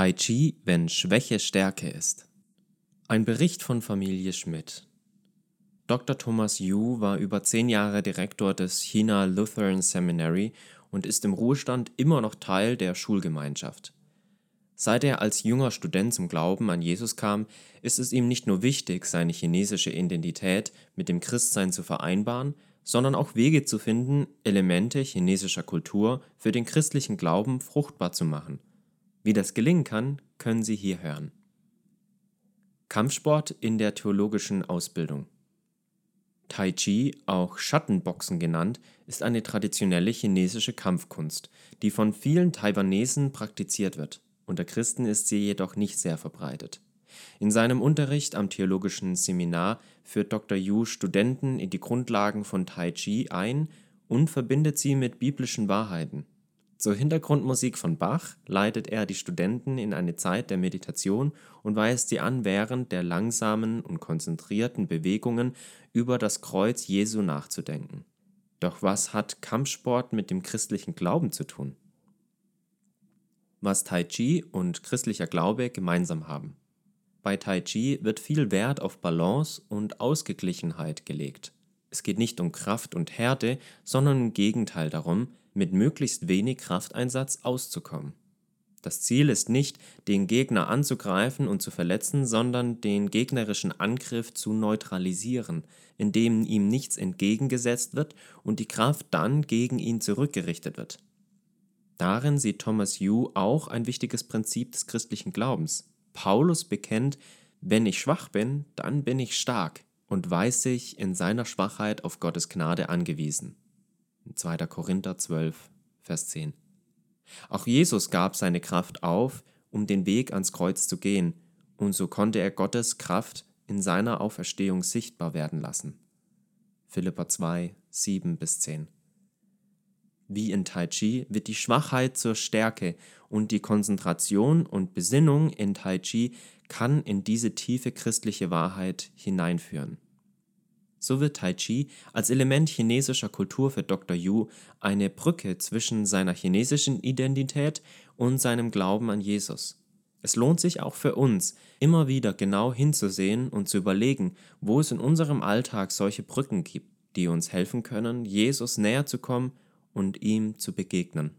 Tai Chi, wenn Schwäche Stärke ist. Ein Bericht von Familie Schmidt. Dr. Thomas Yu war über zehn Jahre Direktor des China Lutheran Seminary und ist im Ruhestand immer noch Teil der Schulgemeinschaft. Seit er als junger Student zum Glauben an Jesus kam, ist es ihm nicht nur wichtig, seine chinesische Identität mit dem Christsein zu vereinbaren, sondern auch Wege zu finden, Elemente chinesischer Kultur für den christlichen Glauben fruchtbar zu machen – wie das gelingen kann, können Sie hier hören. Kampfsport in der theologischen Ausbildung. Tai Chi, auch Schattenboxen genannt, ist eine traditionelle chinesische Kampfkunst, die von vielen Taiwanesen praktiziert wird. Unter Christen ist sie jedoch nicht sehr verbreitet. In seinem Unterricht am theologischen Seminar führt Dr. Yu Studenten in die Grundlagen von Tai Chi ein und verbindet sie mit biblischen Wahrheiten. Zur Hintergrundmusik von Bach leitet er die Studenten in eine Zeit der Meditation und weist sie an, während der langsamen und konzentrierten Bewegungen über das Kreuz Jesu nachzudenken. Doch was hat Kampfsport mit dem christlichen Glauben zu tun? Was Tai Chi und christlicher Glaube gemeinsam haben. Bei Tai Chi wird viel Wert auf Balance und Ausgeglichenheit gelegt. Es geht nicht um Kraft und Härte, sondern im Gegenteil darum, mit möglichst wenig Krafteinsatz auszukommen. Das Ziel ist nicht, den Gegner anzugreifen und zu verletzen, sondern den gegnerischen Angriff zu neutralisieren, indem ihm nichts entgegengesetzt wird und die Kraft dann gegen ihn zurückgerichtet wird. Darin sieht Thomas Yu auch ein wichtiges Prinzip des christlichen Glaubens. Paulus bekennt, wenn ich schwach bin, dann bin ich stark und weiß sich in seiner Schwachheit auf Gottes Gnade angewiesen. 2. Korinther 12, Vers 10. Auch Jesus gab seine Kraft auf, um den Weg ans Kreuz zu gehen, und so konnte er Gottes Kraft in seiner Auferstehung sichtbar werden lassen. Philippa 2, 7 bis 10. Wie in Tai Chi wird die Schwachheit zur Stärke und die Konzentration und Besinnung in Tai Chi kann in diese tiefe christliche Wahrheit hineinführen. So wird Tai Chi als Element chinesischer Kultur für Dr. Yu eine Brücke zwischen seiner chinesischen Identität und seinem Glauben an Jesus. Es lohnt sich auch für uns, immer wieder genau hinzusehen und zu überlegen, wo es in unserem Alltag solche Brücken gibt, die uns helfen können, Jesus näher zu kommen und ihm zu begegnen.